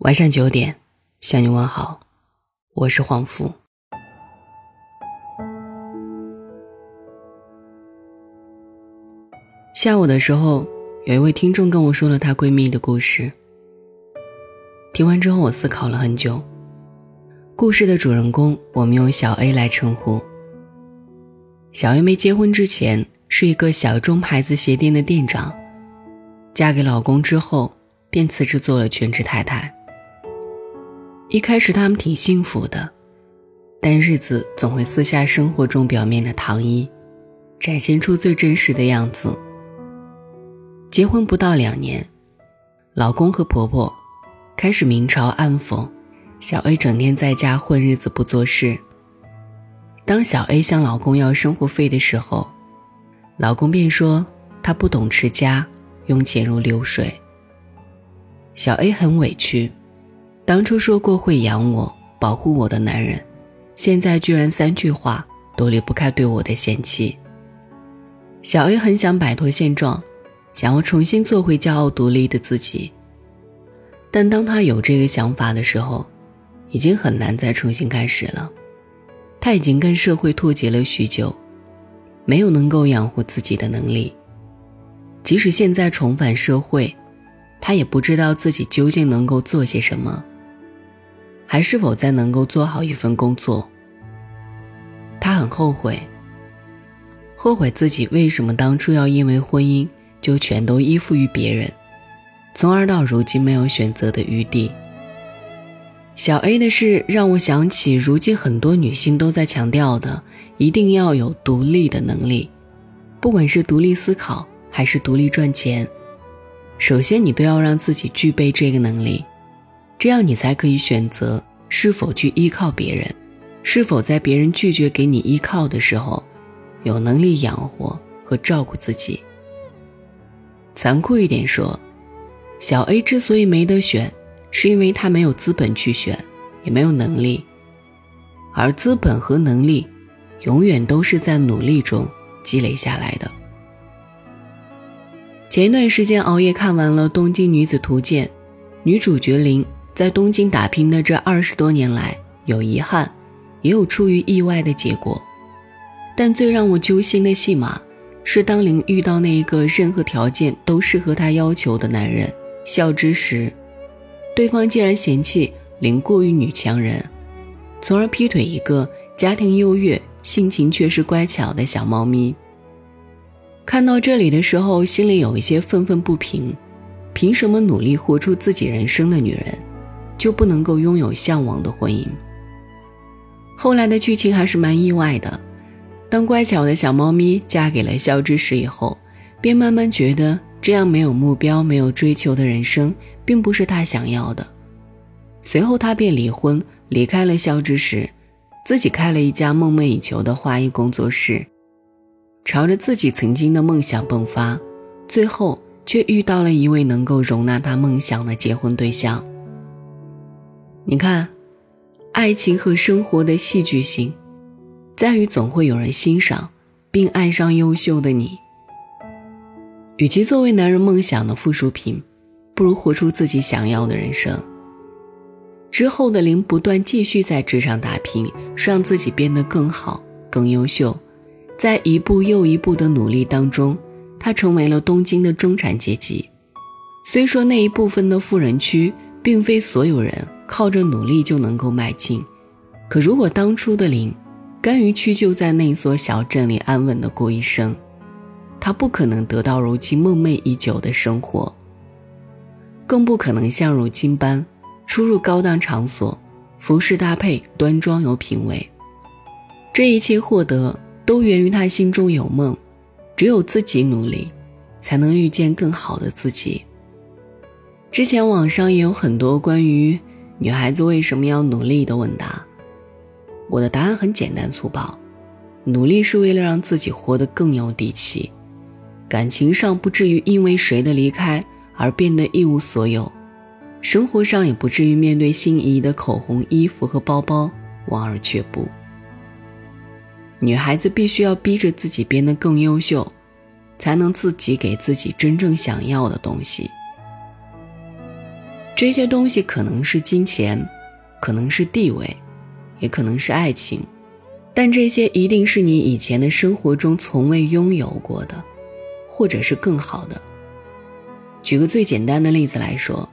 晚上九点，向你问好，我是黄福。下午的时候，有一位听众跟我说了她闺蜜的故事。听完之后，我思考了很久。故事的主人公，我们用小 A 来称呼。小 A 没结婚之前是一个小众牌子鞋店的店长，嫁给老公之后，便辞职做了全职太太。一开始他们挺幸福的，但日子总会撕下生活中表面的糖衣，展现出最真实的样子。结婚不到两年，老公和婆婆开始明嘲暗讽，小 A 整天在家混日子不做事。当小 A 向老公要生活费的时候，老公便说他不懂持家，用钱如流水。小 A 很委屈。当初说过会养我、保护我的男人，现在居然三句话都离不开对我的嫌弃。小 A 很想摆脱现状，想要重新做回骄傲独立的自己。但当他有这个想法的时候，已经很难再重新开始了。他已经跟社会脱节了许久，没有能够养活自己的能力。即使现在重返社会，他也不知道自己究竟能够做些什么。还是否再能够做好一份工作？他很后悔，后悔自己为什么当初要因为婚姻就全都依附于别人，从而到如今没有选择的余地。小 A 的事让我想起，如今很多女性都在强调的，一定要有独立的能力，不管是独立思考还是独立赚钱，首先你都要让自己具备这个能力。这样你才可以选择是否去依靠别人，是否在别人拒绝给你依靠的时候，有能力养活和照顾自己。残酷一点说，小 A 之所以没得选，是因为他没有资本去选，也没有能力。而资本和能力，永远都是在努力中积累下来的。前一段时间熬夜看完了《东京女子图鉴》，女主角林。在东京打拼的这二十多年来，有遗憾，也有出于意外的结果。但最让我揪心的戏码，是当林遇到那一个任何条件都适合她要求的男人孝之时，对方竟然嫌弃林过于女强人，从而劈腿一个家庭优越、性情却是乖巧的小猫咪。看到这里的时候，心里有一些愤愤不平：凭什么努力活出自己人生的女人？就不能够拥有向往的婚姻。后来的剧情还是蛮意外的，当乖巧的小猫咪嫁给了肖之时以后，便慢慢觉得这样没有目标、没有追求的人生，并不是他想要的。随后他便离婚，离开了肖之时，自己开了一家梦寐以求的花艺工作室，朝着自己曾经的梦想迸发，最后却遇到了一位能够容纳他梦想的结婚对象。你看，爱情和生活的戏剧性，在于总会有人欣赏并爱上优秀的你。与其作为男人梦想的附属品，不如活出自己想要的人生。之后的林不断继续在职场打拼，让自己变得更好、更优秀。在一步又一步的努力当中，他成为了东京的中产阶级。虽说那一部分的富人区，并非所有人。靠着努力就能够迈进，可如果当初的林甘于屈就在那所小镇里安稳的过一生，他不可能得到如今梦寐已久的生活，更不可能像如今般出入高档场所，服饰搭配端庄有品味。这一切获得都源于他心中有梦，只有自己努力，才能遇见更好的自己。之前网上也有很多关于。女孩子为什么要努力的问答？我的答案很简单粗暴：努力是为了让自己活得更有底气，感情上不至于因为谁的离开而变得一无所有，生活上也不至于面对心仪的口红、衣服和包包望而却步。女孩子必须要逼着自己变得更优秀，才能自己给自己真正想要的东西。这些东西可能是金钱，可能是地位，也可能是爱情，但这些一定是你以前的生活中从未拥有过的，或者是更好的。举个最简单的例子来说，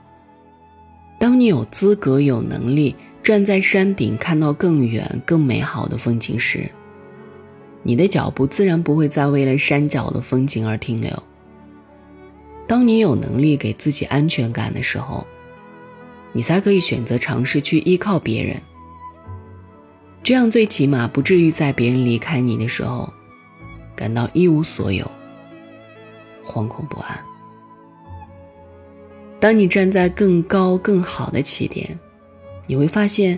当你有资格、有能力站在山顶看到更远、更美好的风景时，你的脚步自然不会再为了山脚的风景而停留。当你有能力给自己安全感的时候，你才可以选择尝试去依靠别人。这样最起码不至于在别人离开你的时候，感到一无所有、惶恐不安。当你站在更高更好的起点，你会发现，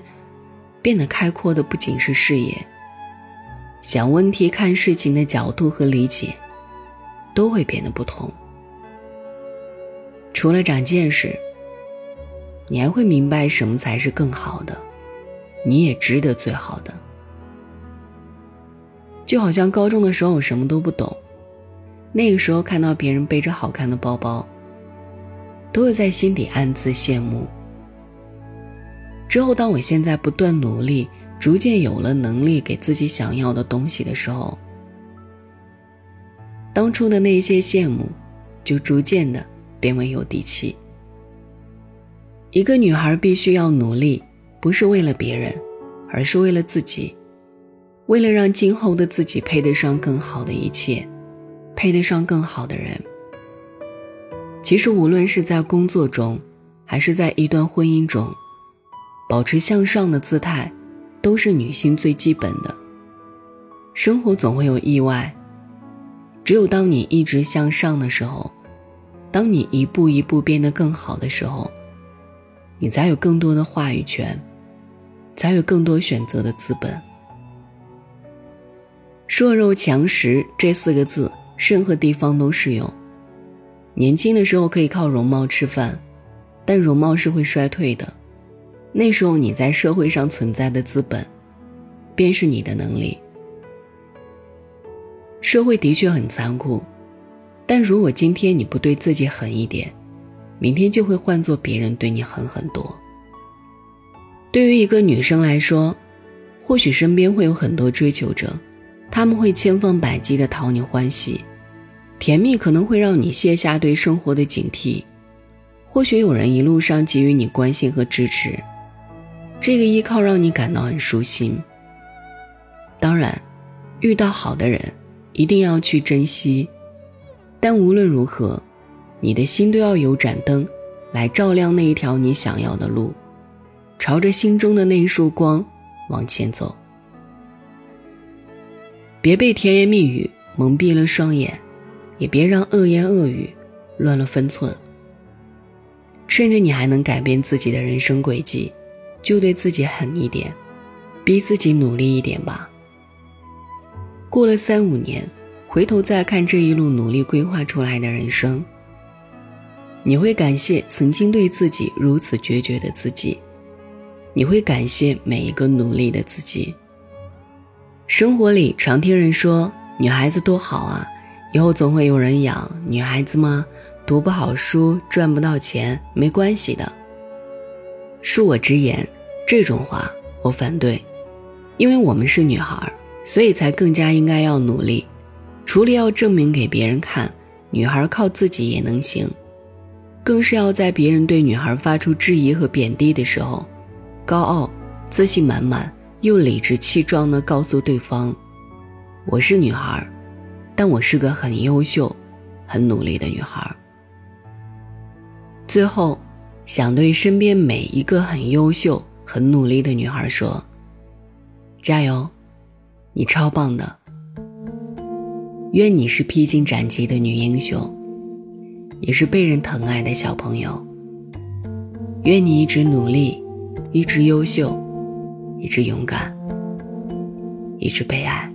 变得开阔的不仅是视野，想问题、看事情的角度和理解，都会变得不同。除了长见识，你还会明白什么才是更好的，你也值得最好的。就好像高中的时候我什么都不懂，那个时候看到别人背着好看的包包。都会在心底暗自羡慕。之后，当我现在不断努力，逐渐有了能力给自己想要的东西的时候，当初的那些羡慕，就逐渐的变为有底气。一个女孩必须要努力，不是为了别人，而是为了自己，为了让今后的自己配得上更好的一切，配得上更好的人。其实，无论是在工作中，还是在一段婚姻中，保持向上的姿态，都是女性最基本的。生活总会有意外，只有当你一直向上的时候，当你一步一步变得更好的时候，你才有更多的话语权，才有更多选择的资本。弱肉强食这四个字，任何地方都适用。年轻的时候可以靠容貌吃饭，但容貌是会衰退的。那时候你在社会上存在的资本，便是你的能力。社会的确很残酷，但如果今天你不对自己狠一点，明天就会换做别人对你狠很多。对于一个女生来说，或许身边会有很多追求者，他们会千方百计的讨你欢喜。甜蜜可能会让你卸下对生活的警惕，或许有人一路上给予你关心和支持，这个依靠让你感到很舒心。当然，遇到好的人一定要去珍惜，但无论如何，你的心都要有盏灯来照亮那一条你想要的路，朝着心中的那一束光往前走。别被甜言蜜语蒙蔽了双眼。也别让恶言恶语乱了分寸。趁着你还能改变自己的人生轨迹，就对自己狠一点，逼自己努力一点吧。过了三五年，回头再看这一路努力规划出来的人生，你会感谢曾经对自己如此决绝的自己，你会感谢每一个努力的自己。生活里常听人说，女孩子多好啊。以后总会有人养女孩子吗？读不好书，赚不到钱，没关系的。恕我直言，这种话我反对，因为我们是女孩，所以才更加应该要努力。除了要证明给别人看，女孩靠自己也能行，更是要在别人对女孩发出质疑和贬低的时候，高傲、自信满满又理直气壮地告诉对方：“我是女孩。”但我是个很优秀、很努力的女孩。最后，想对身边每一个很优秀、很努力的女孩说：加油，你超棒的！愿你是披荆斩棘的女英雄，也是被人疼爱的小朋友。愿你一直努力，一直优秀，一直勇敢，一直被爱。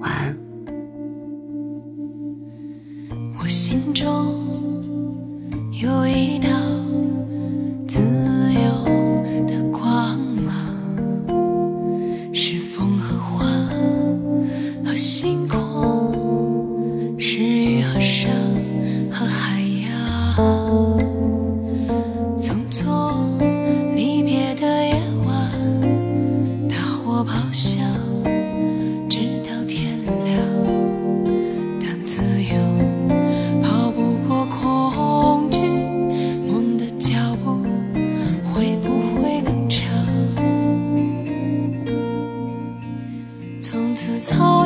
晚安我心中有一道自由的光芒，是风和花和星从此草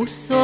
无所